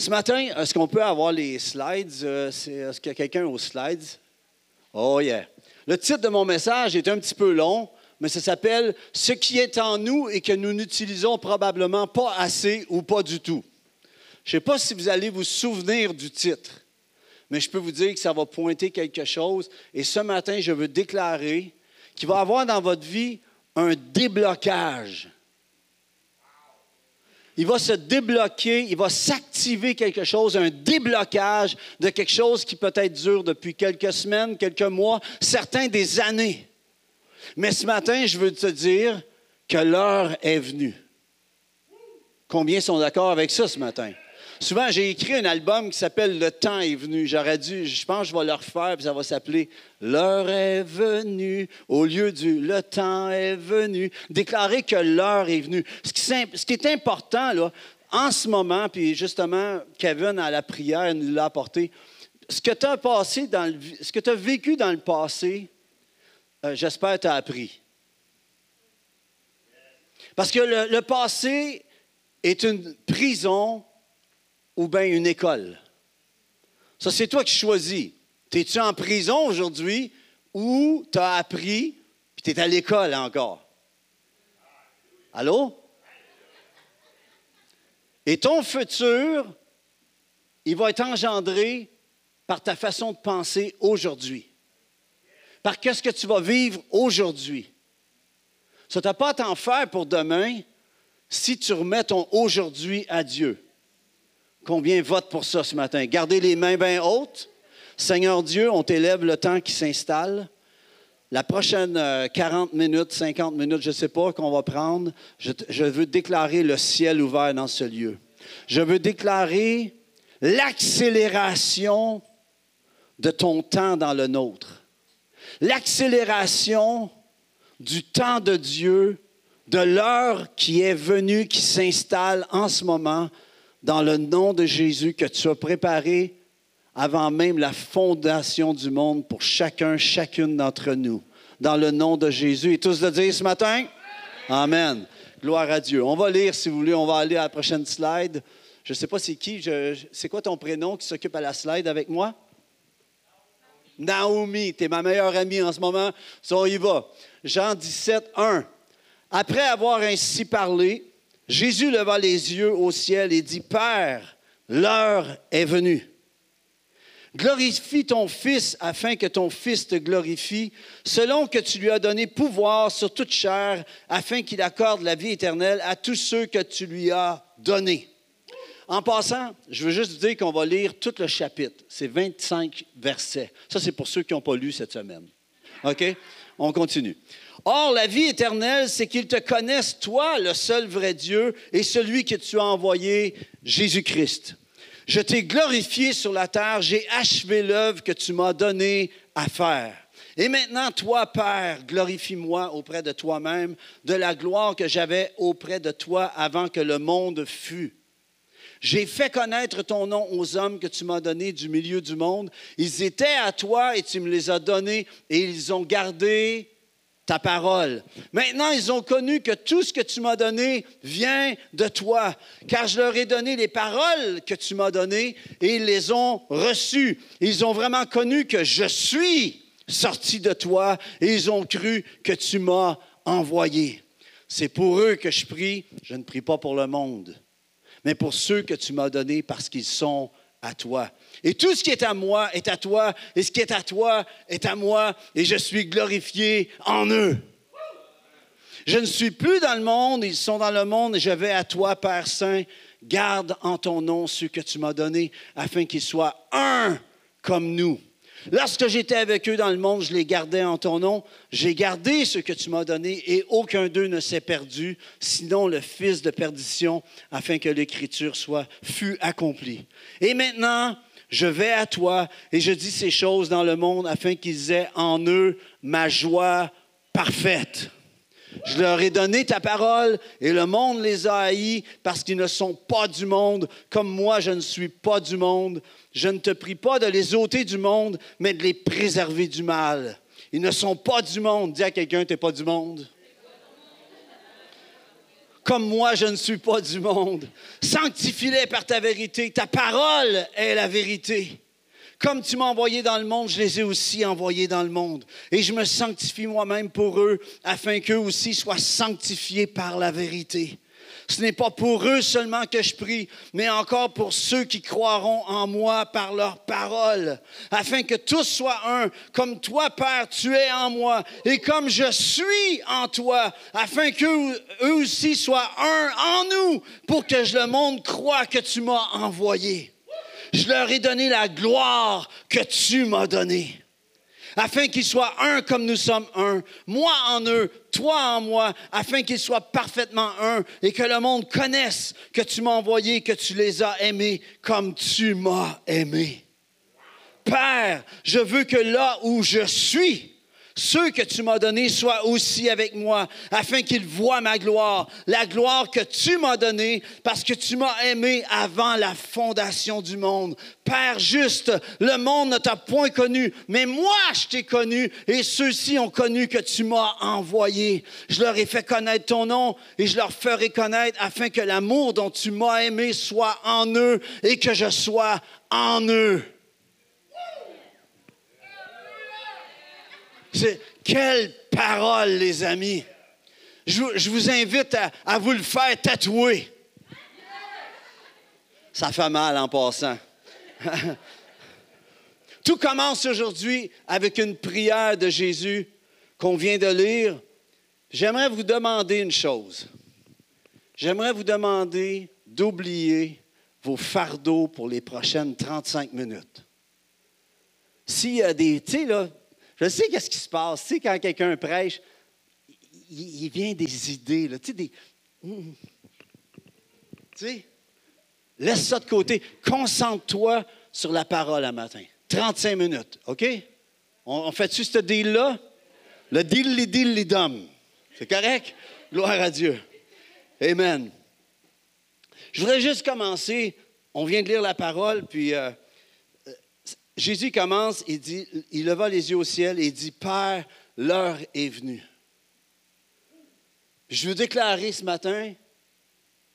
Ce matin, est-ce qu'on peut avoir les slides? Euh, est-ce qu'il y a quelqu'un aux slides? Oh yeah. Le titre de mon message est un petit peu long, mais ça s'appelle Ce qui est en nous et que nous n'utilisons probablement pas assez ou pas du tout. Je ne sais pas si vous allez vous souvenir du titre, mais je peux vous dire que ça va pointer quelque chose. Et ce matin, je veux déclarer qu'il va y avoir dans votre vie un déblocage il va se débloquer, il va s'activer quelque chose, un déblocage de quelque chose qui peut-être dure depuis quelques semaines, quelques mois, certains des années. Mais ce matin, je veux te dire que l'heure est venue. Combien sont d'accord avec ça ce matin? Souvent, j'ai écrit un album qui s'appelle Le temps est venu. J'aurais dû, je pense je vais le refaire, puis ça va s'appeler L'heure est venue, au lieu du Le temps est venu. Déclarer que l'heure est venue. Ce qui, est important, là, en ce moment, puis justement, Kevin, à la prière, nous l'a apporté. Ce que tu as passé ce que tu as vécu dans le passé, euh, j'espère que tu as appris. Parce que le passé est une prison ou bien une école. Ça, c'est toi qui choisis. Es-tu en prison aujourd'hui ou tu as appris puis tu es à l'école encore? Allô? Et ton futur, il va être engendré par ta façon de penser aujourd'hui. Par qu'est-ce que tu vas vivre aujourd'hui? Ça, n'as pas à t'en faire pour demain si tu remets ton aujourd'hui à Dieu. Combien votent pour ça ce matin? Gardez les mains bien hautes. Seigneur Dieu, on t'élève le temps qui s'installe. La prochaine 40 euh, minutes, 50 minutes, je ne sais pas, qu'on va prendre, je veux déclarer le ciel ouvert dans ce lieu. Je veux déclarer l'accélération de ton temps dans le nôtre. L'accélération du temps de Dieu, de l'heure qui est venue, qui s'installe en ce moment dans le nom de Jésus que tu as préparé avant même la fondation du monde pour chacun, chacune d'entre nous. Dans le nom de Jésus. Et tous de dire ce matin? Amen. Gloire à Dieu. On va lire, si vous voulez, on va aller à la prochaine slide. Je ne sais pas c'est qui, c'est quoi ton prénom qui s'occupe à la slide avec moi? Naomi, tu es ma meilleure amie en ce moment. On y va. Jean 17, 1. Après avoir ainsi parlé, Jésus leva les yeux au ciel et dit, Père, l'heure est venue. Glorifie ton Fils afin que ton Fils te glorifie, selon que tu lui as donné pouvoir sur toute chair, afin qu'il accorde la vie éternelle à tous ceux que tu lui as donnés. En passant, je veux juste dire qu'on va lire tout le chapitre. C'est 25 versets. Ça, c'est pour ceux qui n'ont pas lu cette semaine. OK? On continue. Or, la vie éternelle, c'est qu'ils te connaissent, toi, le seul vrai Dieu, et celui que tu as envoyé, Jésus-Christ. Je t'ai glorifié sur la terre, j'ai achevé l'œuvre que tu m'as donnée à faire. Et maintenant, toi, Père, glorifie-moi auprès de toi-même de la gloire que j'avais auprès de toi avant que le monde fût. J'ai fait connaître ton nom aux hommes que tu m'as donnés du milieu du monde. Ils étaient à toi et tu me les as donnés et ils ont gardé ta parole. Maintenant, ils ont connu que tout ce que tu m'as donné vient de toi, car je leur ai donné les paroles que tu m'as données et ils les ont reçues. Ils ont vraiment connu que je suis sorti de toi et ils ont cru que tu m'as envoyé. C'est pour eux que je prie. Je ne prie pas pour le monde, mais pour ceux que tu m'as donnés parce qu'ils sont à toi. Et tout ce qui est à moi est à toi, et ce qui est à toi est à moi, et je suis glorifié en eux. Je ne suis plus dans le monde, ils sont dans le monde, et je vais à toi, Père Saint. Garde en ton nom ceux que tu m'as donnés, afin qu'ils soient un comme nous. Lorsque j'étais avec eux dans le monde, je les gardais en ton nom. J'ai gardé ce que tu m'as donné et aucun d'eux ne s'est perdu, sinon le fils de perdition, afin que l'écriture soit fût accomplie. Et maintenant, je vais à toi et je dis ces choses dans le monde afin qu'ils aient en eux ma joie parfaite. Je leur ai donné ta parole et le monde les a haïs parce qu'ils ne sont pas du monde, comme moi je ne suis pas du monde. Je ne te prie pas de les ôter du monde, mais de les préserver du mal. Ils ne sont pas du monde. Dis à quelqu'un, tu n'es pas du monde. Comme moi je ne suis pas du monde. Sanctifie-les par ta vérité. Ta parole est la vérité. Comme tu m'as envoyé dans le monde, je les ai aussi envoyés dans le monde. Et je me sanctifie moi-même pour eux, afin qu'eux aussi soient sanctifiés par la vérité. Ce n'est pas pour eux seulement que je prie, mais encore pour ceux qui croiront en moi par leur parole, afin que tous soient un, comme toi, Père, tu es en moi, et comme je suis en toi, afin qu'eux eux aussi soient un en nous, pour que le monde croie que tu m'as envoyé. Je leur ai donné la gloire que tu m'as donnée afin qu'ils soient un comme nous sommes un, moi en eux, toi en moi, afin qu'ils soient parfaitement un et que le monde connaisse que tu m'as envoyé, que tu les as aimés comme tu m'as aimé. Père, je veux que là où je suis, ceux que tu m'as donnés soient aussi avec moi, afin qu'ils voient ma gloire, la gloire que tu m'as donnée, parce que tu m'as aimé avant la fondation du monde. Père juste, le monde ne t'a point connu, mais moi je t'ai connu, et ceux-ci ont connu que tu m'as envoyé. Je leur ai fait connaître ton nom, et je leur ferai connaître, afin que l'amour dont tu m'as aimé soit en eux, et que je sois en eux. Quelle parole, les amis! Je, vous invite à, vous le faire tatouer. Ça fait mal en passant. Tout commence aujourd'hui avec une prière de Jésus qu'on vient de lire. J'aimerais vous demander une chose. J'aimerais vous demander d'oublier vos fardeaux pour les prochaines 35 minutes. S'il y a des, tu sais, je sais qu'est-ce qui se passe. Tu sais, quand quelqu'un prêche, il, vient des idées, là, tu sais, des. Hmm. Tu sais, laisse ça de côté. Concentre-toi sur la parole à matin. 35 minutes, OK? On, fait-tu ce deal-là? Le deal, les deal, dom. C'est correct? Gloire à Dieu. Amen. Je voudrais juste commencer. On vient de lire la parole, puis euh, Jésus commence, il dit, il leva les yeux au ciel et il dit, Père, l'heure est venue. Je veux déclarer ce matin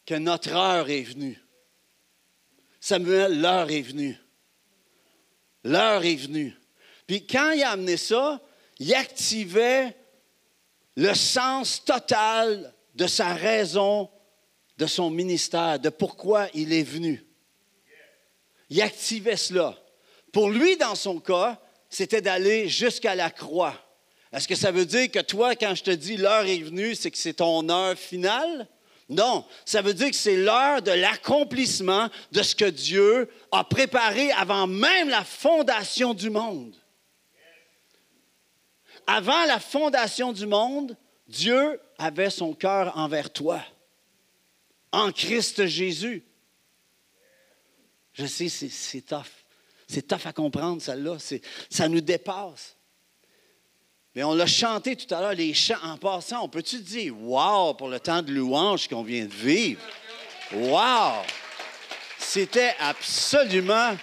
que notre heure est venue. Samuel, l'heure est venue. L'heure est venue. Puis quand il a amené ça, il activait le sens total de sa raison, de son ministère, de pourquoi il est venu. Il activait cela. Pour lui, dans son cas, c'était d'aller jusqu'à la croix. Est-ce que ça veut dire que toi, quand je te dis l'heure est venue, c'est que c'est ton heure finale? Non, ça veut dire que c'est l'heure de l'accomplissement de ce que Dieu a préparé avant même la fondation du monde. Avant la fondation du monde, Dieu avait son cœur envers toi, en Christ Jésus. Je sais, c'est tough. C'est tough à comprendre, celle-là. Ça nous dépasse. Mais on l'a chanté tout à l'heure, les chants. En passant, on peut-tu dire wow pour le temps de louange qu'on vient de vivre? Wow! C'était absolument.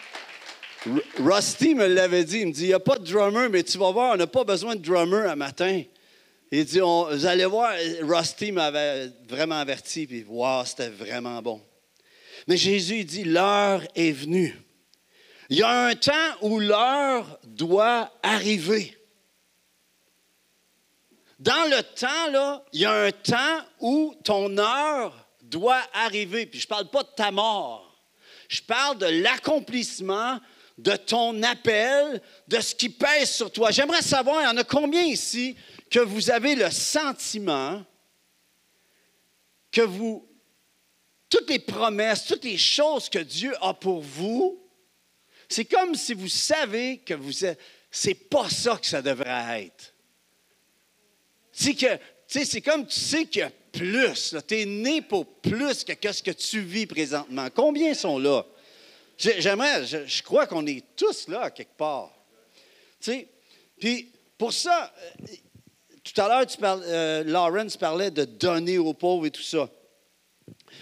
Rusty me l'avait dit. Il me dit il n'y a pas de drummer, mais tu vas voir, on n'a pas besoin de drummer à matin. Il dit vous allez voir, Rusty m'avait vraiment averti, puis wow, c'était vraiment bon. Mais Jésus dit l'heure est venue. Il y a un temps où l'heure doit arriver. Dans le temps, il y a un temps où ton heure doit arriver. Puis je ne parle pas de ta mort. Je parle de l'accomplissement de ton appel, de ce qui pèse sur toi. J'aimerais savoir, il y en a combien ici que vous avez le sentiment que vous, toutes les promesses, toutes les choses que Dieu a pour vous, c'est comme si vous savez que vous c'est pas ça que ça devrait être. C'est que, c'est comme tu sais qu'il y a plus. Tu es né pour plus que ce que tu vis présentement. Combien sont là? J'aimerais, je, crois qu'on est tous là quelque part. Tu puis pour ça, euh, tout à l'heure, tu euh, Lawrence parlait de donner aux pauvres et tout ça.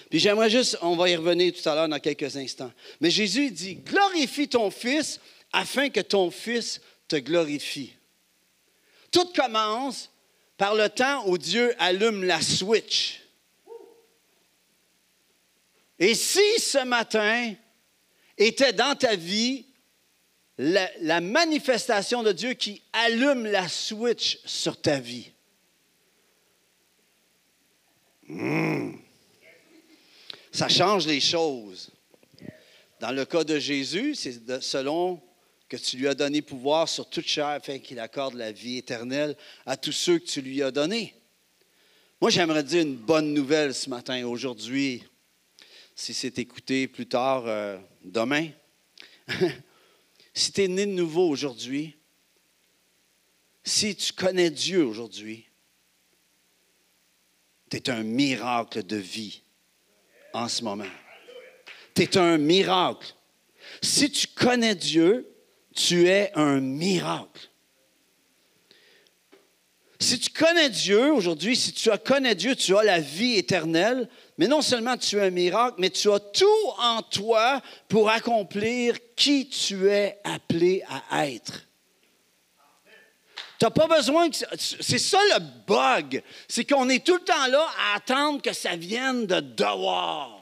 Puis j'aimerais juste, on va y revenir tout à l'heure dans quelques instants. Mais Jésus dit, glorifie ton Fils afin que ton Fils te glorifie. Tout commence par le temps où Dieu allume la switch. Et si ce matin était dans ta vie la, manifestation de Dieu qui allume la switch sur ta vie, Hmm. Ça change les choses. Dans le cas de Jésus, c'est selon que tu lui as donné pouvoir sur toute chair afin qu'il accorde la vie éternelle à tous ceux que tu lui as donnés. Moi, j'aimerais dire une bonne nouvelle ce matin, aujourd'hui, si c'est écouté plus tard, euh, demain. si tu es né de nouveau aujourd'hui, si tu connais Dieu aujourd'hui, tu es un miracle de vie en ce moment. Tu es un miracle. Si tu connais Dieu, tu es un miracle. Si tu connais Dieu aujourd'hui, si tu connais Dieu, tu as la vie éternelle, mais non seulement tu es un miracle, mais tu as tout en toi pour accomplir qui tu es appelé à être. Tu n'as pas besoin que. C'est ça le bug. C'est qu'on est tout le temps là à attendre que ça vienne de dehors.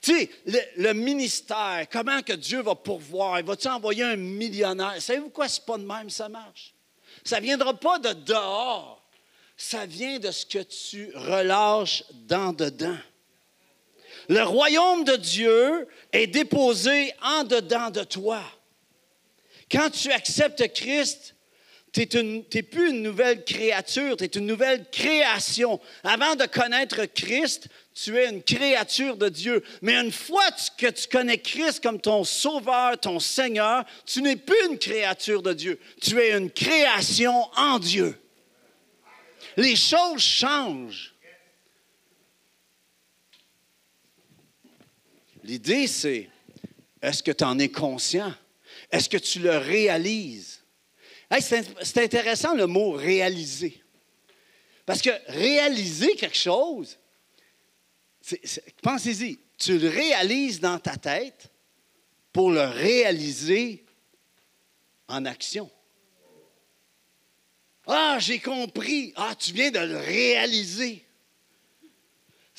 Tu sais, le, ministère, comment que Dieu va pourvoir? Il va-tu envoyer un millionnaire? Savez-vous quoi? C'est pas de même, ça marche. Ça viendra pas de dehors. Ça vient de ce que tu relâches dans dedans. Le royaume de Dieu est déposé en dedans de toi. Quand tu acceptes Christ, tu n'es plus une nouvelle créature, tu es une nouvelle création. Avant de connaître Christ, tu es une créature de Dieu. Mais une fois que tu connais Christ comme ton sauveur, ton Seigneur, tu n'es plus une créature de Dieu. Tu es une création en Dieu. Les choses changent. L'idée, c'est, est-ce que tu en es conscient? Est-ce que tu le réalises? c'est intéressant le mot réaliser. Parce que réaliser quelque chose, pensez-y, tu le réalises dans ta tête pour le réaliser en action. Ah, j'ai compris. Ah, tu viens de le réaliser.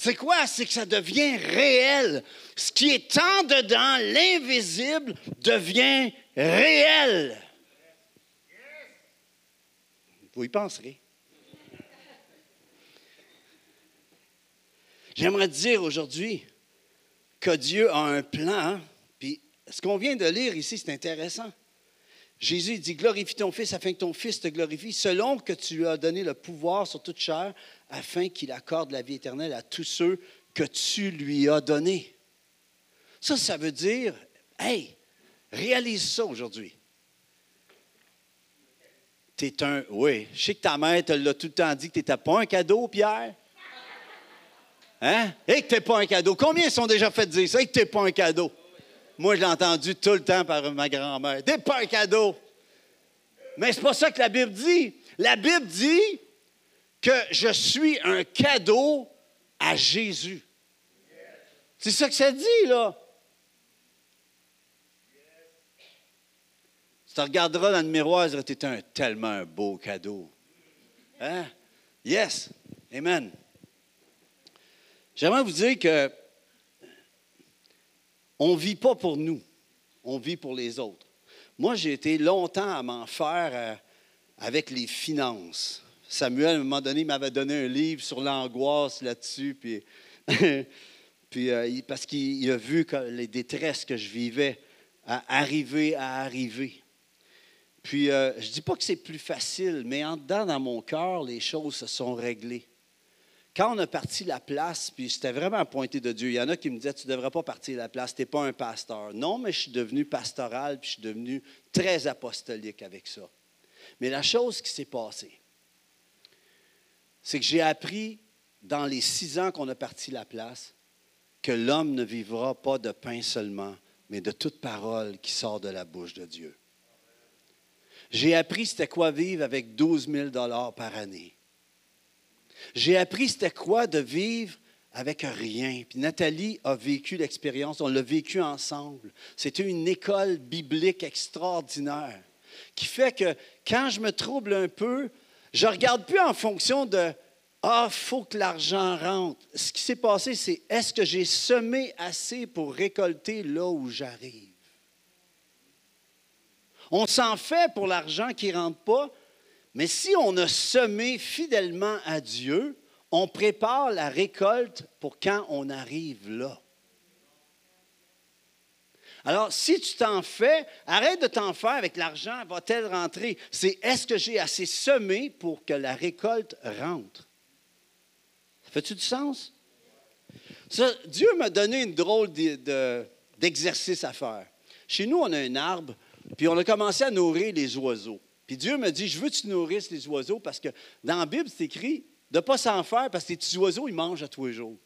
C'est quoi? C'est que ça devient réel. Ce qui est en dedans, l'invisible, devient réel. Vous y penserez. J'aimerais dire aujourd'hui que Dieu a un plan, puis ce qu'on vient de lire ici, c'est intéressant. Jésus dit Glorifie ton Fils afin que ton Fils te glorifie, selon que tu lui as donné le pouvoir sur toute chair, afin qu'il accorde la vie éternelle à tous ceux que tu lui as donnés. Ça, ça veut dire Hey, réalise ça aujourd'hui. Tu es un. Oui, je sais que ta mère te l'a tout le temps dit que tu n'étais pas un cadeau, Pierre. Hein? Et que tu n'es pas un cadeau. Combien sont déjà fait dire ça? Et que tu n'es pas un cadeau? Moi, je l'ai entendu tout le temps par ma grand-mère. Tu n'es pas un cadeau. Mais c'est pas ça que la Bible dit. La Bible dit que je suis un cadeau à Jésus. C'est ça que ça dit, là. Tu te regarderas dans le miroir et tu es un, tellement beau cadeau. Hein? Yes. Amen. J'aimerais vous dire que on ne vit pas pour nous, on vit pour les autres. Moi, j'ai été longtemps à m'en faire euh, avec les finances. Samuel, à un moment donné, m'avait donné un livre sur l'angoisse là-dessus, puis, puis euh, parce qu'il a vu les détresses que je vivais à arriver à arriver. Puis, euh, je ne dis pas que c'est plus facile, mais en dedans, dans mon cœur, les choses se sont réglées. Quand on a parti la place, puis c'était vraiment pointé de Dieu, il y en a qui me disaient, tu ne devrais pas partir la place, tu n'es pas un pasteur. Non, mais je suis devenu pastoral, puis je suis devenu très apostolique avec ça. Mais la chose qui s'est passée, c'est que j'ai appris dans les six ans qu'on a parti la place que l'homme ne vivra pas de pain seulement, mais de toute parole qui sort de la bouche de Dieu. J'ai appris c'était quoi vivre avec 12 000 par année. J'ai appris c'était quoi de vivre avec rien. Puis Nathalie a vécu l'expérience, on l'a vécu ensemble. C'était une école biblique extraordinaire qui fait que quand je me trouble un peu, je ne regarde plus en fonction de Ah, il faut que l'argent rentre. Ce qui s'est passé, c'est est-ce que j'ai semé assez pour récolter là où j'arrive? On s'en fait pour l'argent qui ne rentre pas, mais si on a semé fidèlement à Dieu, on prépare la récolte pour quand on arrive là. Alors, si tu t'en fais, arrête de t'en faire avec l'argent, va-t-elle rentrer? C'est est-ce que j'ai assez semé pour que la récolte rentre? Ça fait-tu du sens? Dieu m'a donné une drôle d'exercice à faire. Chez nous, on a un arbre, puis on a commencé à nourrir les oiseaux. Puis Dieu m'a dit, je veux que tu nourrisses les oiseaux parce que dans la Bible, c'est écrit de ne pas s'en faire parce que les petits oiseaux, ils mangent à tous les jours.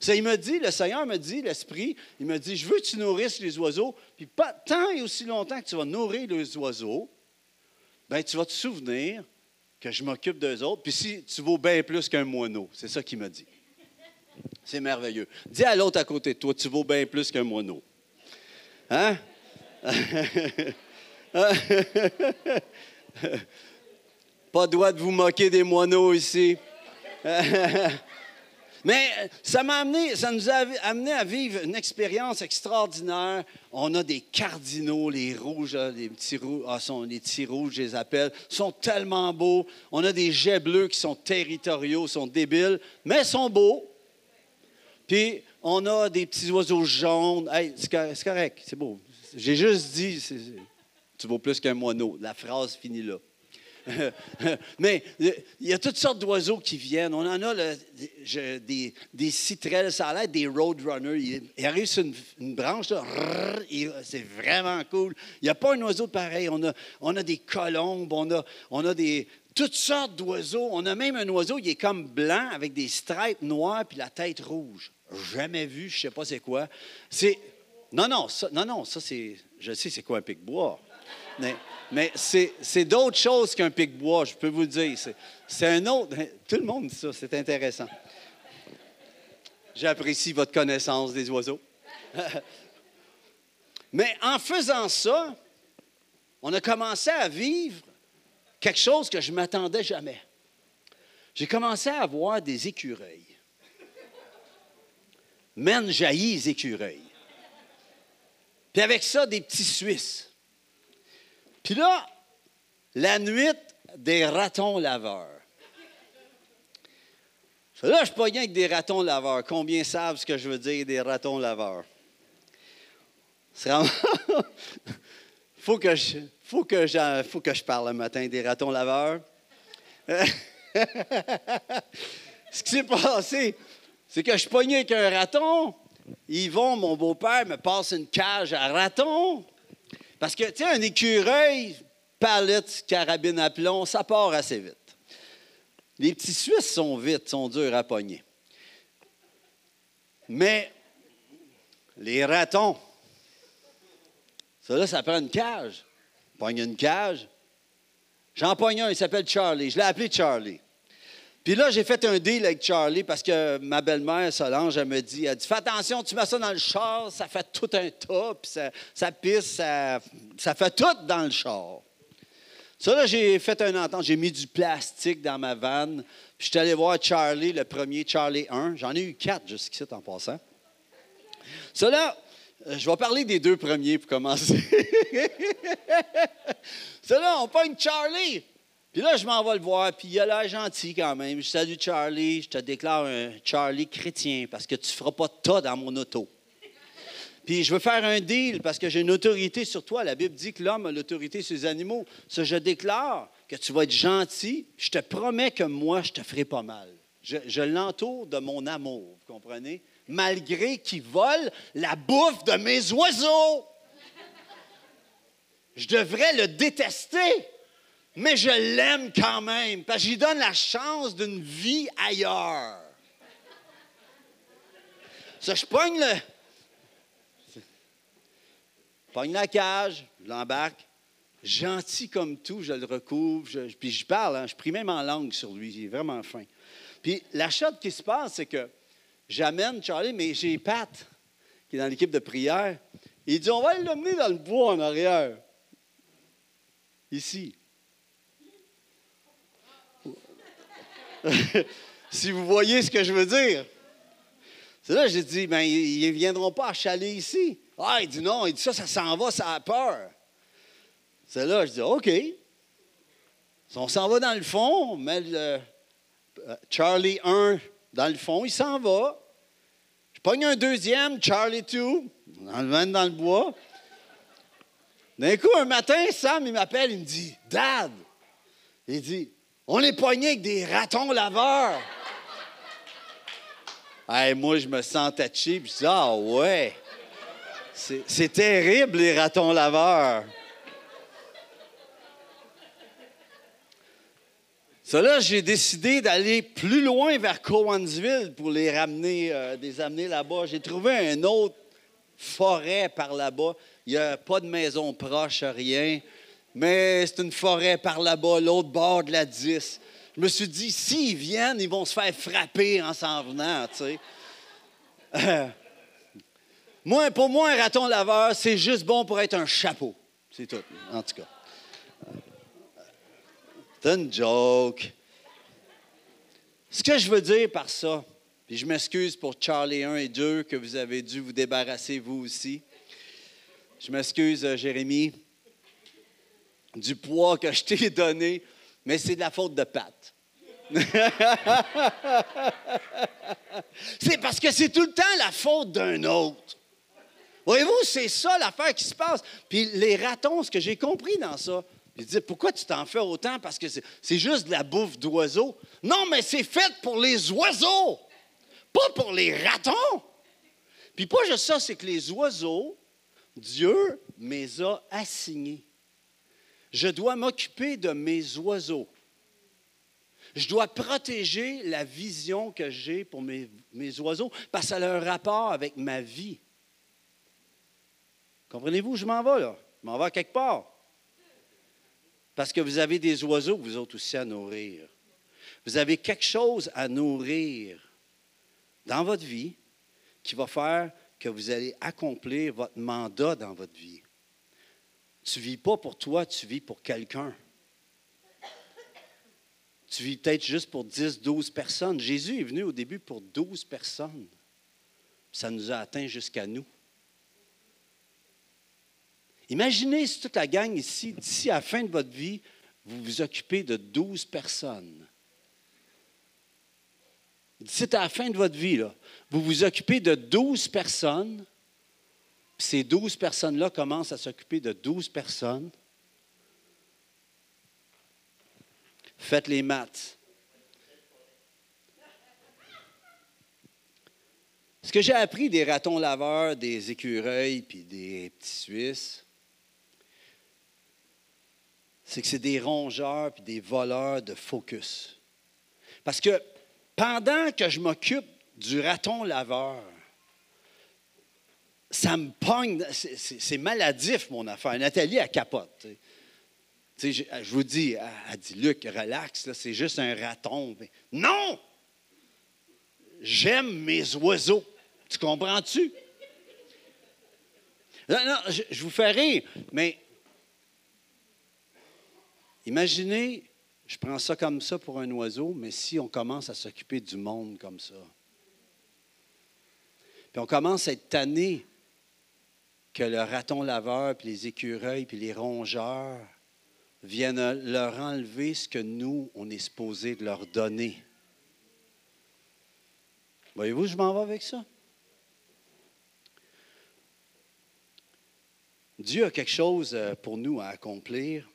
Ça, il me dit, le Seigneur me dit, l'Esprit, il me dit, je veux que tu nourrisses les oiseaux, puis pas tant et aussi longtemps que tu vas nourrir les oiseaux, ben tu vas te souvenir que je m'occupe d'eux autres, puis si tu vaux bien plus qu'un moineau, c'est ça qu'il m'a dit. C'est merveilleux. Dis à l'autre à côté de toi, tu vaux bien plus qu'un moineau. Hein? Pas droit de vous moquer des moineaux ici. Mais ça m'a amené, ça nous a amené à vivre une expérience extraordinaire. On a des cardinaux, les rouges, les petits rouges, ah, sont, les petits rouges, je les appelle, sont tellement beaux. On a des jets bleus qui sont territoriaux, sont débiles, mais sont beaux. Puis on a des petits oiseaux jaunes. Hey, c'est correct, c'est beau. J'ai juste dit, tu vaux plus qu'un moineau. La phrase finit là. Mais il y a toutes sortes d'oiseaux qui viennent. On en a des, des citrelles, ça a l'air des roadrunners. Ils, arrivent sur une, branche, c'est vraiment cool. Il n'y a pas un oiseau pareil. On a, des colombes, on a, des, toutes sortes d'oiseaux. On a même un oiseau, il est comme blanc avec des stripes noires puis la tête rouge. Jamais vu, je ne sais pas c'est quoi. Non non ça, non non ça c'est je sais c'est quoi un pic-bois. Mais, c'est d'autres choses qu'un pic-bois, je peux vous le dire. C'est un autre. Tout le monde dit ça, c'est intéressant. J'apprécie votre connaissance des oiseaux. mais en faisant ça, on a commencé à vivre quelque chose que je ne m'attendais jamais. J'ai commencé à avoir des écureuils. Men jaillis écureuils. Puis avec ça, des petits Suisses. Puis là, la nuit des ratons laveurs. Là, je pas bien avec des ratons laveurs. Combien savent ce que je veux dire des ratons laveurs? C'est vraiment. faut que je, faut que faut que je parle le matin des ratons laveurs. ce qui s'est passé, c'est que je suis pogné avec un raton. Yvon, mon beau-père, me passe une cage à ratons. Parce que, tu sais, un écureuil, palette, carabine à plomb, ça part assez vite. Les petits Suisses sont vite, sont durs à pogner. Mais les ratons, ça là, ça prend une cage. Pogne une cage. J'en pogne un, il s'appelle Charlie. Je l'ai appelé Charlie. Puis là, j'ai fait un deal avec Charlie parce que ma belle-mère, Solange, elle me dit, elle dit, fais attention, tu mets ça dans le char, ça fait tout un tas, puis ça, pisse, ça, fait tout dans le char. Ça, là, j'ai fait un entente, j'ai mis du plastique dans ma vanne, puis je allé voir Charlie, le premier, Charlie 1. J'en ai eu quatre jusqu'ici en passant. Ça, là, euh, je vais parler des deux premiers pour commencer. ça, là, on pogne Charlie. Puis là, je m'en vais le voir, puis il a l'air gentil quand même. Je salue Charlie, je te déclare un Charlie chrétien parce que tu ne feras pas de tas dans mon auto. Puis je veux faire un deal parce que j'ai une autorité sur toi. La Bible dit que l'homme a l'autorité sur les animaux. Ça, je déclare que tu vas être gentil. Je te promets que moi, je te ferai pas mal. Je, je l'entoure de mon amour, vous comprenez? Malgré qu'il vole la bouffe de mes oiseaux. Je devrais le détester mais je l'aime quand même, parce que j'y donne la chance d'une vie ailleurs. Ça, je pogne le. Pogne la cage, je l'embarque. Gentil comme tout, je le recouvre, puis je parle, hein, je prie même en langue sur lui, il est vraiment fin. Puis la chose qui se passe, c'est que j'amène Charlie, mais j'ai Pat, qui est dans l'équipe de prière. Il dit On va l'emmener dans le bois en arrière. Ici. Si vous voyez ce que je veux dire. C'est là que j'ai dit, ben, ils ne viendront pas achaler ici. Ah, il dit non, il dit ça, ça s'en va, ça a peur. C'est là, je dis, OK. Si on s'en va dans le fond, on met le, euh, Charlie 1 dans le fond, il s'en va. Je pogne un deuxième, Charlie 2, on le dans le bois. D'un coup, un matin, Sam, il m'appelle, il me dit Dad, il dit On est poigné avec des ratons laveurs. hey, moi, je me sens puis je dis Ah ouais, c'est terrible, les ratons laveurs. Ça j'ai décidé d'aller plus loin vers Cowansville pour les ramener, euh, les amener là-bas. J'ai trouvé une autre forêt par là-bas. Il n'y a pas de maison proche, rien. Mais c'est une forêt par là-bas, l'autre bord de la 10. Je me suis dit, s'ils viennent, ils vont se faire frapper en s'en venant, tu sais. moi, pour moi, un raton laveur, c'est juste bon pour être un chapeau. C'est tout, en tout cas. C'est une joke. Ce que je veux dire par ça, puis je m'excuse pour Charlie 1 et 2 que vous avez dû vous débarrasser vous aussi. Je m'excuse, euh, Jérémy, du poids que je t'ai donné, mais c'est de la faute de Pat. c'est parce que c'est tout le temps la faute d'un autre. Voyez-vous, c'est ça l'affaire qui se passe. Puis les ratons, ce que j'ai compris dans ça, il dit, pourquoi tu t'en fais autant? Parce que c'est juste de la bouffe d'oiseaux. Non, mais c'est fait pour les oiseaux, pas pour les ratons. Puis pas juste ça, c'est que les oiseaux, Dieu les a assignés. Je dois m'occuper de mes oiseaux. Je dois protéger la vision que j'ai pour mes, oiseaux parce que ça a un rapport avec ma vie. Comprenez-vous, je m'en vais là. Je m'en vais quelque part. Parce que vous avez des oiseaux, vous autres aussi, à nourrir. Vous avez quelque chose à nourrir dans votre vie qui va faire que vous allez accomplir votre mandat dans votre vie. Tu ne vis pas pour toi, tu vis pour quelqu'un. Tu vis peut-être juste pour 10, 12 personnes. Jésus est venu au début pour 12 personnes. Ça nous a atteint jusqu'à nous. Imaginez si toute la gang ici, d'ici à la fin de votre vie, vous vous occupez de 12 personnes. D'ici à la fin de votre vie, vous vous occupez de 12 personnes, ces 12 personnes-là commencent à s'occuper de 12 personnes. Faites les maths. Ce que j'ai appris des ratons laveurs, des écureuils puis des petits Suisses, c'est que c'est des rongeurs puis des voleurs de focus. Parce que pendant que je m'occupe du raton laveur, ça me pogne, c'est maladif mon affaire. Nathalie, elle capote. Je, je, vous dis, elle, dit, Luc, relax, c'est juste un raton. non! J'aime mes oiseaux. Tu comprends-tu? Non, non, je, vous fais rire, mais Imaginez, je prends ça comme ça pour un oiseau, mais si on commence à s'occuper du monde comme ça, puis on commence à être tanné que le raton laveur, puis les écureuils, puis les rongeurs viennent leur enlever ce que nous, on est supposé de leur donner. Voyez-vous, je m'en vais avec ça. Dieu a quelque chose euh, pour nous à accomplir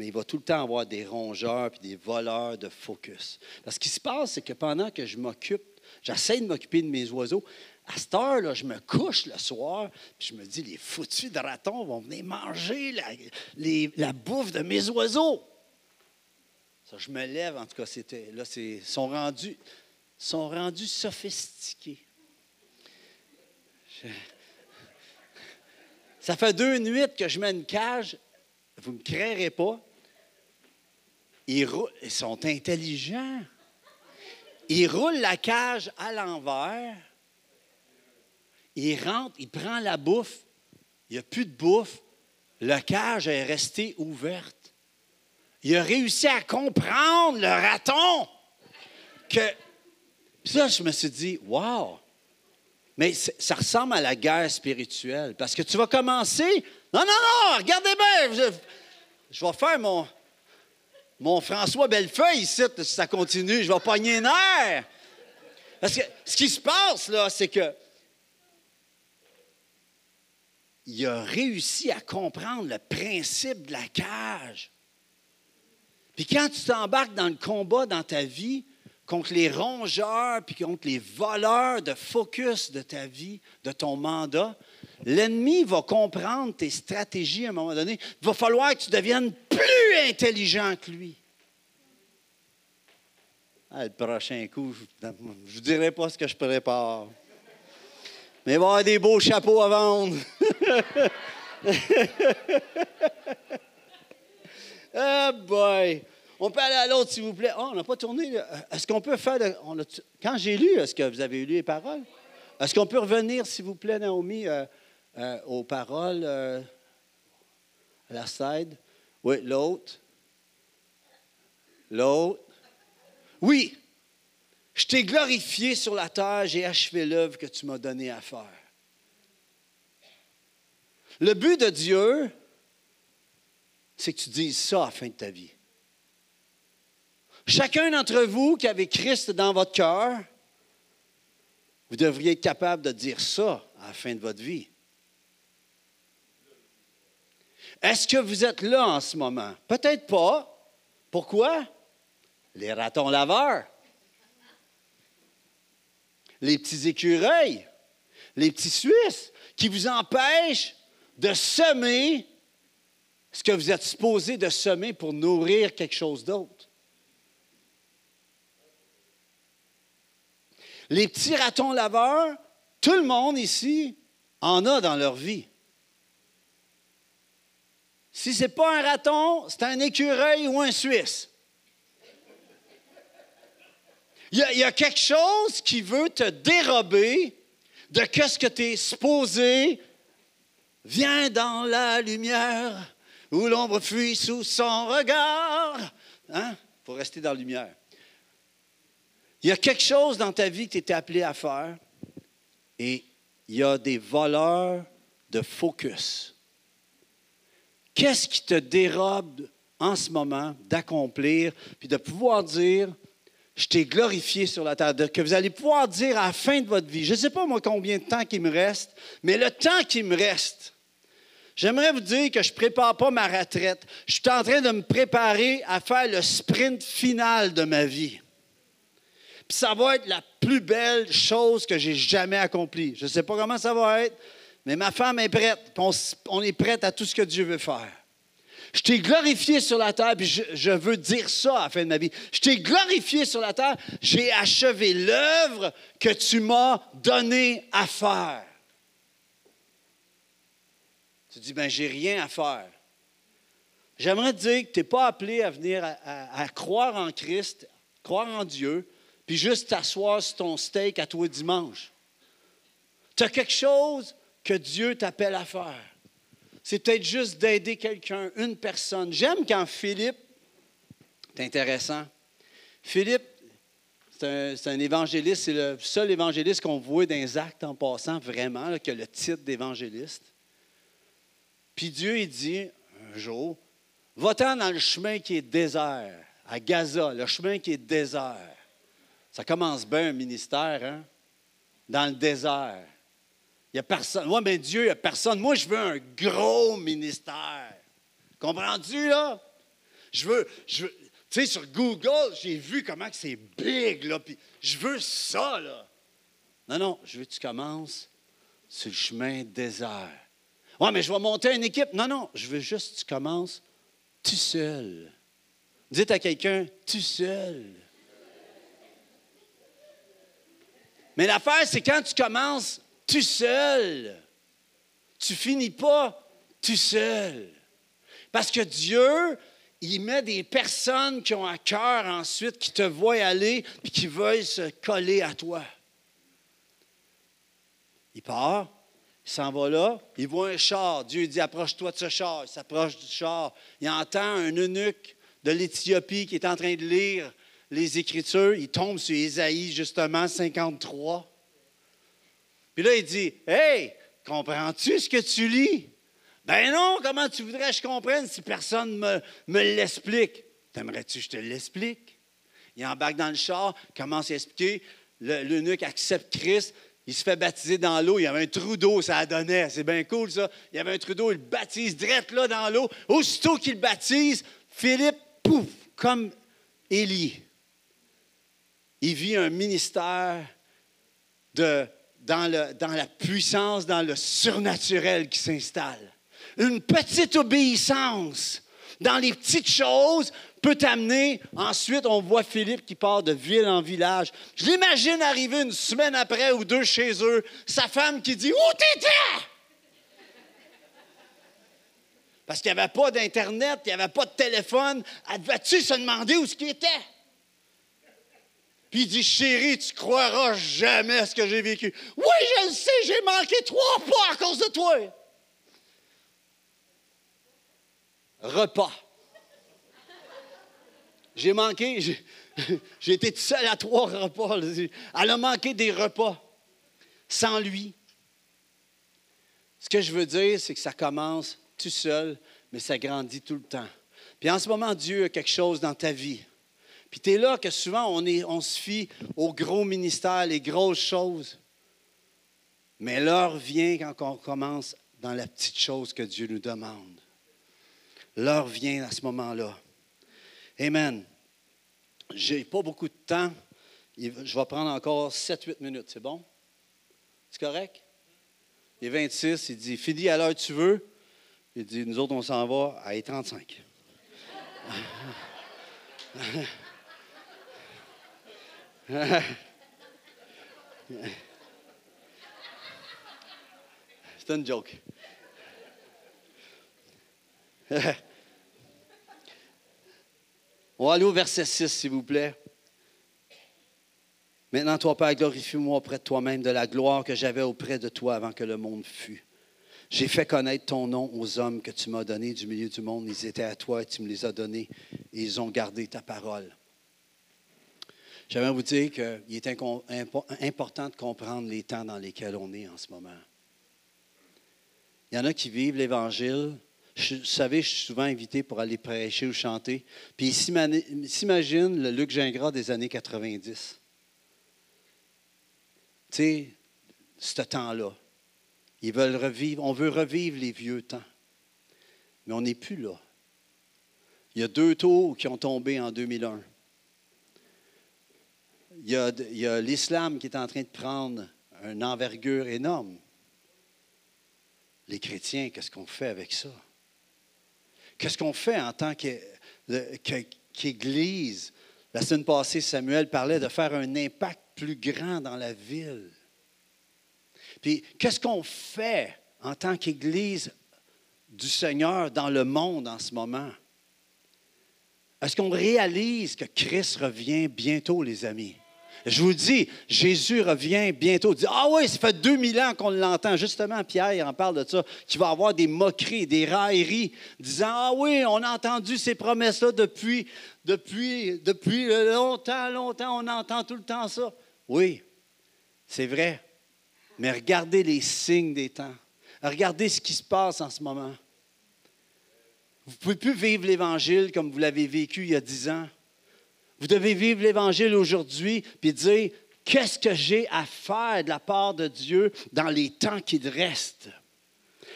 mais il va tout le temps avoir des rongeurs et des voleurs de focus. Parce ce qui se passe, c'est que pendant que je m'occupe, j'essaie de m'occuper de mes oiseaux, à cette heure-là, je me couche le soir, puis je me dis, les foutus de ratons vont venir manger la, la bouffe de mes oiseaux. Ça, je me lève, en tout cas, c'était, là, ils sont rendus, sont rendus sophistiqués. Ça fait deux nuits que je mets une cage vous ne me créerez pas. Ils, sont intelligents. Ils roulent la cage à l'envers. Ils rentrent, ils prennent la bouffe. Il n'y a plus de bouffe. La cage est restée ouverte. Il a réussi à comprendre, le raton, que Puis là, je me suis dit, wow! Mais ça ressemble à la guerre spirituelle. Parce que tu vas commencer. Non, non, non, regardez bien. Je, vais faire mon, mon François Bellefeuille ici, si ça continue. Je vais pogner un air. Parce que ce qui se passe, là, c'est que il a réussi à comprendre le principe de la cage. Puis quand tu t'embarques dans le combat dans ta vie contre les rongeurs, puis contre les voleurs de focus de ta vie, de ton mandat, l'ennemi va comprendre tes stratégies à un moment donné. Il va falloir que tu deviennes plus intelligent que lui. Ah, le prochain coup, je ne vous dirai pas ce que je prépare. Mais il va y avoir des beaux chapeaux à vendre. Oh boy! On peut aller à l'autre, s'il vous plaît. Oh, on n'a pas tourné. Est-ce qu'on peut faire. quand j'ai lu, est-ce que vous avez lu les paroles? Est-ce qu'on peut revenir, s'il vous plaît, Naomi, euh, euh, aux paroles euh, à la side? Oui, l'autre. L'autre. Oui. Je t'ai glorifié sur la terre, j'ai achevé l'œuvre que tu m'as donnée à faire. Le but de Dieu, c'est que tu dises ça à la fin de ta vie. Chacun d'entre vous qui avez Christ dans votre cœur, vous devriez être capable de dire ça à la fin de votre vie. Est-ce que vous êtes là en ce moment? Peut-être pas. Pourquoi? Les ratons laveurs, les petits écureuils, les petits Suisses qui vous empêchent de semer ce que vous êtes supposé de semer pour nourrir quelque chose d'autre. Les petits ratons laveurs, tout le monde ici en a dans leur vie. Si ce n'est pas un raton, c'est un écureuil ou un Suisse. Il y, a, quelque chose qui veut te dérober de ce que tu es supposé. Viens dans la lumière où l'ombre fuit sous son regard. Hein? Pour rester dans la lumière. Il y a quelque chose dans ta vie que tu étais appelé à faire et il y a des voleurs de focus. Qu'est-ce qui te dérobe en ce moment d'accomplir puis de pouvoir dire je t'ai glorifié sur la terre, que vous allez pouvoir dire à la fin de votre vie, je ne sais pas moi combien de temps il me reste, mais le temps qui me reste, j'aimerais vous dire que je ne prépare pas ma retraite. Je suis en train de me préparer à faire le sprint final de ma vie. Puis ça va être la plus belle chose que j'ai jamais accomplie. Je ne sais pas comment ça va être, mais ma femme est prête. on est prête à tout ce que Dieu veut faire. Je t'ai glorifié sur la terre, puis je, veux dire ça à la fin de ma vie. Je t'ai glorifié sur la terre, j'ai achevé l'œuvre que tu m'as donnée à faire. Tu dis, ben j'ai rien à faire. J'aimerais te dire que tu n'es pas appelé à venir à, croire en Christ, croire en Dieu, puis juste t'asseoir sur ton steak à toi dimanche. Tu as quelque chose que Dieu t'appelle à faire c'est peut-être juste d'aider quelqu'un, une personne. J'aime quand Philippe, c'est intéressant, Philippe, c'est un, évangéliste, c'est le seul évangéliste qu'on voit dans les actes en passant, vraiment, qui a le titre d'évangéliste. Puis Dieu, il dit un jour, va-t'en dans le chemin qui est désert, à Gaza, le chemin qui est désert. Ça commence bien un ministère, hein? Dans le désert. Il n'y a personne. Moi, mais Dieu, il n'y a personne. Moi, je veux un gros ministère. Comprends-tu, là? Je veux, tu sais, sur Google, j'ai vu comment c'est big, là, je veux ça, là. Non, non, je veux que tu commences sur le chemin désert. Ouais, mais je vais monter une équipe. Non, non, je veux juste que tu commences tout seul. Dites à quelqu'un, tout seul. Mais l'affaire, c'est quand tu commences tout seul. Tu finis pas tout seul. Parce que Dieu, il met des personnes qui ont un cœur ensuite, qui te voient aller, puis qui veulent se coller à toi. Il part, il s'en va là, il voit un char. Dieu dit Approche-toi de ce char. Il s'approche du char. Il entend un eunuque de l'Éthiopie qui est en train de lire les Écritures, il tombe sur Isaïe, justement, 53. Puis là, il dit Hey, comprends-tu ce que tu lis? Ben non, comment tu voudrais que je comprenne si personne me, me l'explique? T'aimerais-tu que je te l'explique? Il embarque dans le char, commence à expliquer. L'eunuque accepte Christ. Il se fait baptiser dans l'eau. Il y avait un trou d'eau, ça donné. C'est bien cool, ça. Il y avait un trou d'eau, il le baptise direct là dans l'eau. Aussitôt qu'il le baptise, Philippe, pouf, comme Élie, il vit un ministère de, dans, le, dans la puissance, dans le surnaturel qui s'installe. Une petite obéissance dans les petites choses peut t'amener. Ensuite, on voit Philippe qui part de ville en village. Je l'imagine arriver une semaine après ou deux chez eux, sa femme qui dit Où t'étais? Parce qu'il n'y avait pas d'Internet, il n'y avait pas de téléphone. Elle devait-tu se demander où ce qu'il était? Puis il dit, chérie, tu croiras jamais ce que j'ai vécu. Oui, je le sais, j'ai manqué trois pas à cause de toi. Repas. J'ai manqué, j'ai été tout seul à trois repas. Elle a manqué des repas sans lui. Ce que je veux dire, c'est que ça commence tout seul, mais ça grandit tout le temps. Puis en ce moment, Dieu a quelque chose dans ta vie. Puis tu es là que souvent on, se fie au gros ministère, les grosses choses. Mais l'heure vient quand on commence dans la petite chose que Dieu nous demande. L'heure vient à ce moment-là. Amen. J'ai pas beaucoup de temps. Je vais prendre encore 7-8 minutes. C'est bon? C'est correct? Il est 26. Il dit Fini à l'heure tu veux. Il dit Nous autres, on s'en va à 35. C'est une joke. On va aller au verset 6, s'il vous plaît. Maintenant, toi, Père, glorifie-moi auprès de toi-même de la gloire que j'avais auprès de toi avant que le monde fût. J'ai fait connaître ton nom aux hommes que tu m'as donnés du milieu du monde. Ils étaient à toi et tu me les as donnés et ils ont gardé ta parole. J'aimerais vous dire qu'il est important de comprendre les temps dans lesquels on est en ce moment. Il y en a qui vivent l'Évangile. Vous savez, je suis souvent invité pour aller prêcher ou chanter. Puis ils s'imaginent le Luc Gingras des années 90. Tu sais, ce temps-là. Ils veulent revivre, on veut revivre les vieux temps. Mais on n'est plus là. Il y a deux tours qui ont tombé en 2001 il y a, l'islam qui est en train de prendre une envergure énorme. Les chrétiens, qu'est-ce qu'on fait avec ça? Qu'est-ce qu'on fait en tant qu'Église? La semaine passée, Samuel parlait de faire un impact plus grand dans la ville. Puis, qu'est-ce qu'on fait en tant qu'Église du Seigneur dans le monde en ce moment? Est-ce qu'on réalise que Christ revient bientôt, les amis? Je vous dis, Jésus revient bientôt. ah oui, ça fait 2000 ans qu'on l'entend. Justement, Pierre en parle de ça, qu'il va avoir des moqueries, des railleries, disant, ah oui, on a entendu ces promesses-là depuis, depuis, depuis longtemps, longtemps, on entend tout le temps ça. Oui, c'est vrai. Mais regardez les signes des temps. Regardez ce qui se passe en ce moment. Vous ne pouvez plus vivre l'Évangile comme vous l'avez vécu il y a dix ans. Vous devez vivre l'Évangile aujourd'hui puis dire qu'est-ce que j'ai à faire de la part de Dieu dans les temps qui restent?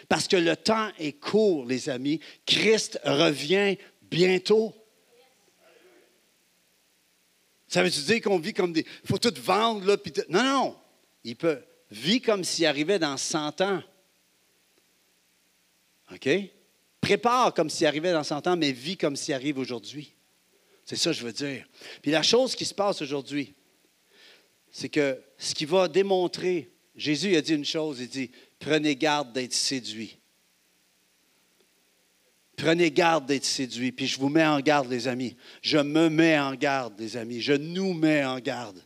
Parce que le temps est court, les amis. Christ revient bientôt. Ça veut dire qu'on vit comme des. Il faut tout vendre, là. Non, non. Il peut. Vit comme s'il arrivait dans 100 ans. OK? Prépare comme s'il arrivait dans 100 ans, mais vit comme s'il arrive aujourd'hui. C'est ça que je veux dire. Puis la chose qui se passe aujourd'hui, c'est que ce qui va démontrer, Jésus a dit une chose, il dit, prenez garde d'être séduit. Prenez garde d'être séduit. Puis je vous mets en garde, les amis. Je me mets en garde, les amis. Je nous mets en garde.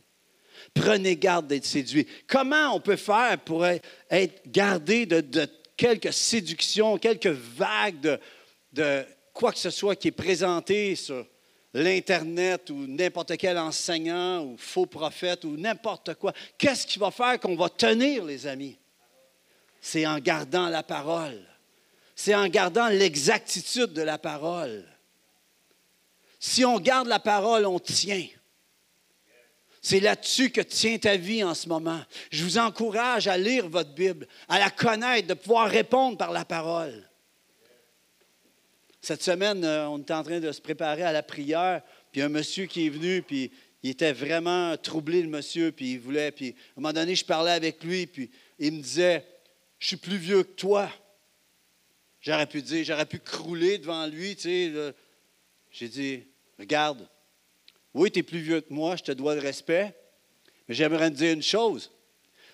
Prenez garde d'être séduit. Comment on peut faire pour être gardé de, quelques séductions, quelques vagues de, de quoi que ce soit qui est présenté sur, l'Internet ou n'importe quel enseignant ou faux prophète ou n'importe quoi. Qu'est-ce qui va faire qu'on va tenir, les amis? C'est en gardant la parole. C'est en gardant l'exactitude de la parole. Si on garde la parole, on tient. C'est là-dessus que tient ta vie en ce moment. Je vous encourage à lire votre Bible, à la connaître, de pouvoir répondre par la parole. Cette semaine, euh, on était en train de se préparer à la prière, puis un monsieur qui est venu, puis il était vraiment troublé, le monsieur, puis il voulait, puis à un moment donné, je parlais avec lui, puis il me disait, je suis plus vieux que toi. J'aurais pu dire, j'aurais pu crouler devant lui, tu sais. J'ai dit, regarde, oui, tu es plus vieux que moi, je te dois le respect, mais j'aimerais te dire une chose.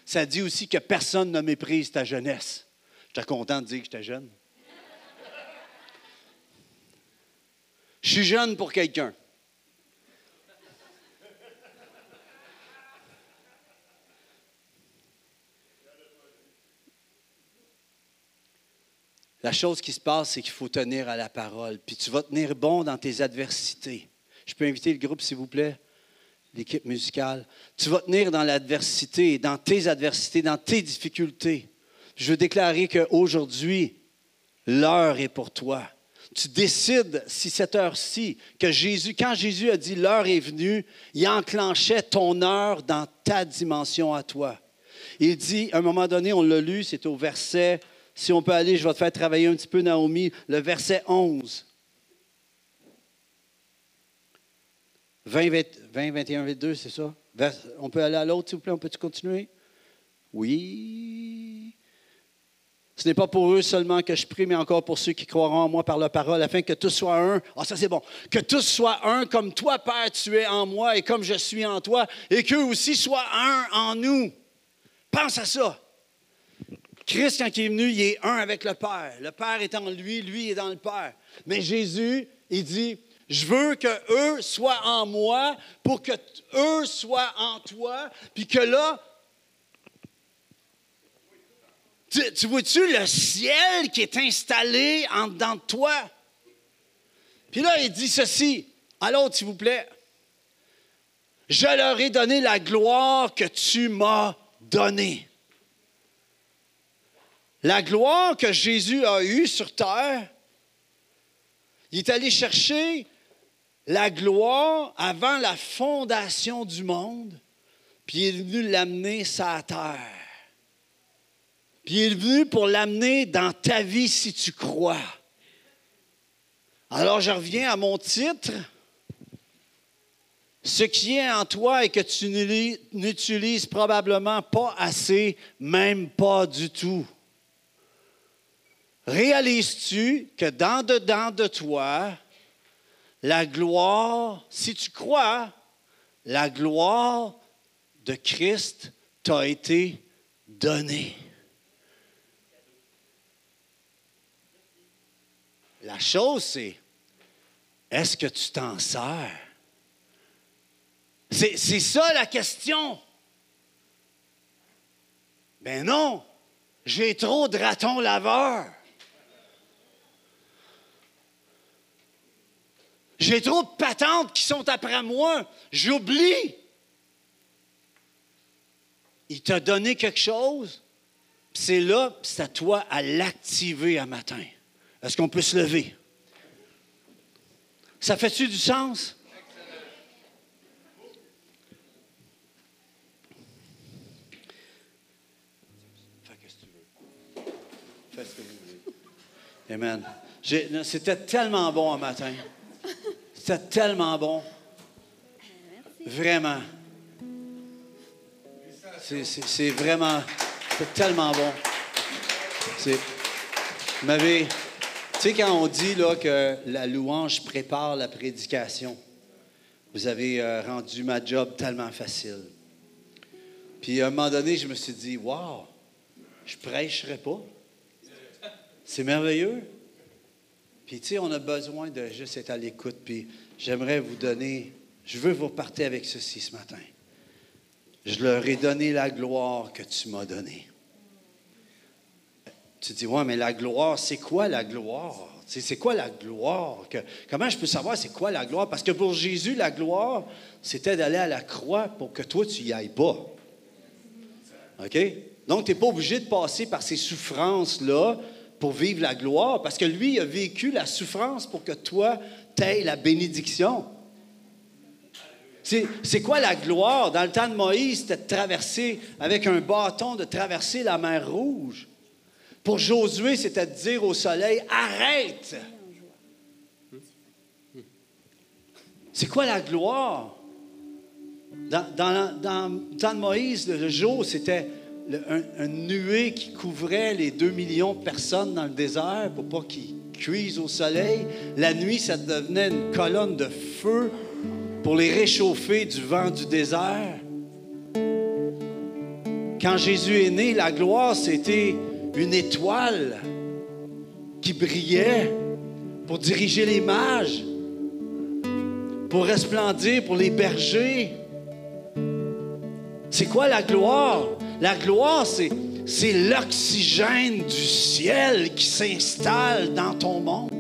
Ça dit aussi que personne ne méprise ta jeunesse. J'étais content de dire que j'étais jeune. Je suis jeune pour quelqu'un. La chose qui se passe, c'est qu'il faut tenir à la parole. Puis tu vas tenir bon dans tes adversités. Je peux inviter le groupe, s'il vous plaît, l'équipe musicale. Tu vas tenir dans l'adversité, dans tes adversités, dans tes difficultés. Je veux déclarer qu'aujourd'hui, l'heure est pour toi tu décides si cette heure-ci, que Jésus, quand Jésus a dit l'heure est venue, il enclenchait ton heure dans ta dimension à toi. Il dit, à un moment donné, on l'a lu, c'est au verset, si on peut aller, je vais te faire travailler un petit peu, Naomi, le verset 11. 20, 20 21, 22, c'est ça? On peut aller à l'autre, s'il vous plaît, on peut-tu continuer? Oui. Ce n'est pas pour eux seulement que je prie, mais encore pour ceux qui croiront en moi par la parole, afin que tous soient un. Ah, ça c'est bon. Que tous soient un, comme toi, Père, tu es en moi et comme je suis en toi, et qu'eux aussi soient un en nous. Pense à ça. Christ, quand il est venu, il est un avec le Père. Le Père est en lui, lui est dans le Père. Mais Jésus, il dit, je veux que eux soient en moi pour que eux soient en toi, puis que là, tu, vois-tu le ciel qui est installé en dedans de toi? Puis là, il dit ceci. À l'autre, s'il vous plaît. Je leur ai donné la gloire que tu m'as donnée. La gloire que Jésus a eue sur terre, il est allé chercher la gloire avant la fondation du monde, puis il est venu l'amener sur terre. Puis il est venu pour l'amener dans ta vie si tu crois. Alors je reviens à mon titre. Ce qui est en toi et que tu n'utilises probablement pas assez, même pas du tout. Réalises-tu que dans dedans de toi, la gloire, si tu crois, la gloire de Christ t'a été donnée? La chose, c'est, est-ce que tu t'en sers? C'est, ça la question. Ben non, j'ai trop de ratons laveurs. J'ai trop de patentes qui sont après moi. J'oublie. Il t'a donné quelque chose, c'est là, c'est à toi à l'activer un matin. Est-ce qu'on peut se lever? Ça fait-tu du sens? Fais ce que vous voulez. Amen. C'était tellement bon un matin. C'était tellement bon. Vraiment. C'est vraiment. Tellement bon. Vous m'avez. Tu sais, quand on dit là, que la louange prépare la prédication, vous avez euh, rendu ma job tellement facile. Puis à un moment donné, je me suis dit, wow, je prêcherai pas. C'est merveilleux. Puis tu sais, on a besoin de juste être à l'écoute. Puis j'aimerais vous donner, je veux vous repartir avec ceci ce matin. Je leur ai donné la gloire que tu m'as donnée. Tu dis, ouais, mais la gloire, c'est quoi la gloire? C'est quoi la gloire? comment je peux savoir c'est quoi la gloire? Parce que pour Jésus, la gloire, c'était d'aller à la croix pour que toi, tu y ailles pas. OK? Donc, tu n'es pas obligé de passer par ces souffrances-là pour vivre la gloire, parce que lui a vécu la souffrance pour que toi, tu aies la bénédiction. C'est quoi la gloire? Dans le temps de Moïse, c'était de traverser avec un bâton, de traverser la mer Rouge. Pour Josué, c'était de dire au soleil, arrête. C'est quoi la gloire? Dans, dans, temps de Moïse, le jour, c'était un, nuée qui couvrait les deux millions de personnes dans le désert pour pas qu'ils cuisent au soleil. La nuit, ça devenait une colonne de feu pour les réchauffer du vent du désert. Quand Jésus est né, la gloire, c'était une étoile qui brillait pour diriger les mages, pour resplendir pour les bergers. C'est quoi la gloire? La gloire, c'est, c'est l'oxygène du ciel qui s'installe dans ton monde,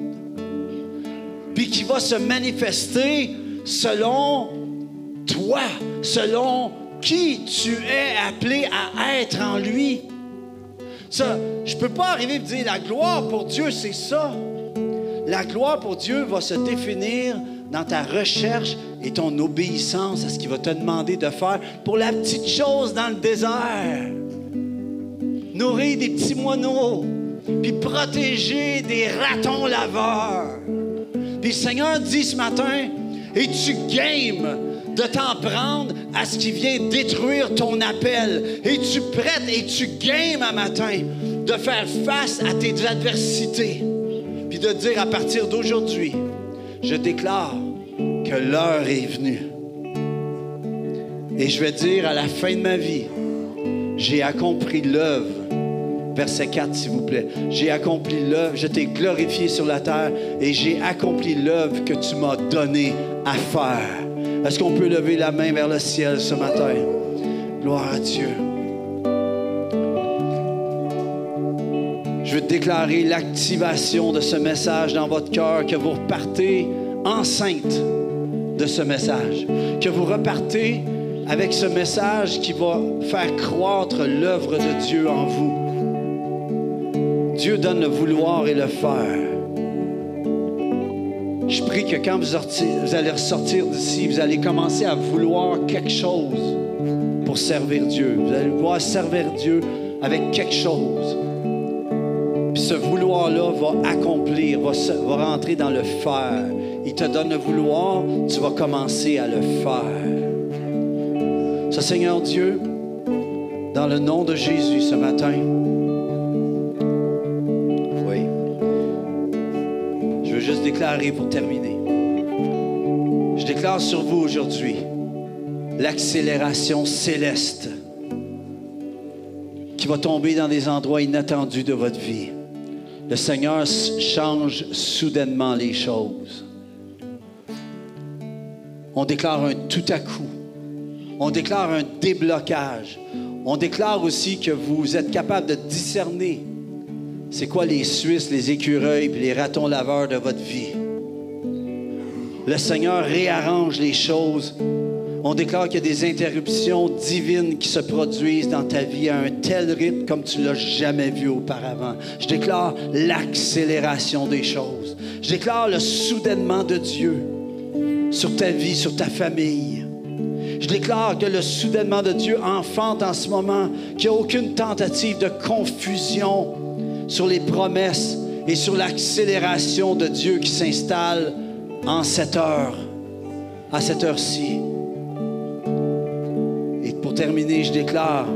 puis qui va se manifester selon toi, selon qui tu es appelé à être en lui. Ça, je ne peux pas arriver et dire la gloire pour Dieu, c'est ça. La gloire pour Dieu va se définir dans ta recherche et ton obéissance à ce qu'il va te demander de faire pour la petite chose dans le désert. Nourrir des petits moineaux, puis protéger des ratons laveurs. Puis le Seigneur dit ce matin, es-tu game de t'en prendre à ce qui vient détruire ton appel? Es-tu prête, es-tu game à matin de faire face à tes adversités? Puis de dire à partir d'aujourd'hui, je déclare que l'heure est venue. Et je vais dire à la fin de ma vie, j'ai accompli l'œuvre. Verset 4, s'il vous plaît. J'ai accompli l'œuvre, je t'ai glorifié sur la terre et j'ai accompli l'œuvre que tu m'as donnée à faire. Est-ce qu'on peut lever la main vers le ciel ce matin? Gloire à Dieu. Je veux déclarer l'activation de ce message dans votre cœur, que vous repartez enceinte de ce message, que vous repartez avec ce message qui va faire croître l'œuvre de Dieu en vous. Dieu donne le vouloir et le faire. Je prie que quand vous, vous allez ressortir d'ici, vous allez commencer à vouloir quelque chose pour servir Dieu. Vous allez vouloir servir Dieu avec quelque chose. Puis ce vouloir-là va accomplir, va, va rentrer dans le faire. Il te donne le vouloir, tu vas commencer à le faire. Ce Seigneur Dieu, dans le nom de Jésus ce matin, pour terminer. Je déclare sur vous aujourd'hui l'accélération céleste qui va tomber dans des endroits inattendus de votre vie. Le Seigneur change soudainement les choses. On déclare un tout à coup. On déclare un déblocage. On déclare aussi que vous êtes capable de discerner c'est quoi les Suisses, les écureuils et les ratons laveurs de votre vie? Le Seigneur réarrange les choses. On déclare qu'il y a des interruptions divines qui se produisent dans ta vie à un tel rythme comme tu l'as jamais vu auparavant. Je déclare l'accélération des choses. Je déclare le soudainement de Dieu sur ta vie, sur ta famille. Je déclare que le soudainement de Dieu enfante en ce moment, qu'il n'y a aucune tentative de confusion sur les promesses et sur l'accélération de Dieu qui s'installe en cette heure, à cette heure-ci. Et pour terminer, je déclare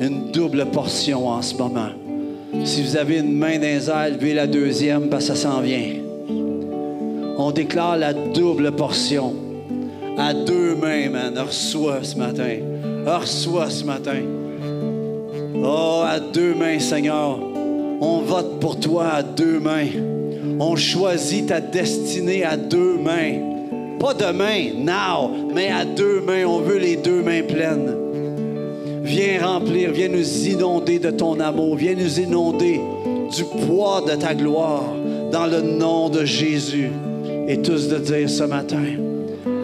une double portion en ce moment. Si vous avez une main dans les airs, levez la deuxième parce que ça s'en vient on déclare la double portion. À deux mains, man. Reçois ce matin. Reçois ce matin. Oh, à deux mains, Seigneur. On vote pour toi à deux mains. On choisit ta destinée à deux mains. Pas demain, now, mais à deux mains. On veut les deux mains pleines. Viens remplir, viens nous inonder de ton amour, viens nous inonder du poids de ta gloire dans le nom de Jésus. Et tous de dire ce matin,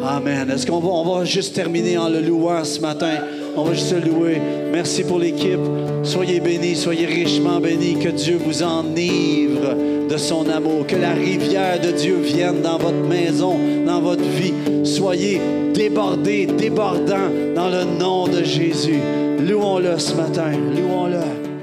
Amen. Est-ce qu'on va, va juste terminer en le louant ce matin? On va juste le louer. Merci pour l'équipe. Soyez bénis, soyez richement bénis. Que Dieu vous enivre de son amour. Que la rivière de Dieu vienne dans votre maison, dans votre vie. Soyez débordés, débordants dans le nom de Jésus. Louons-le ce matin. Louons-le.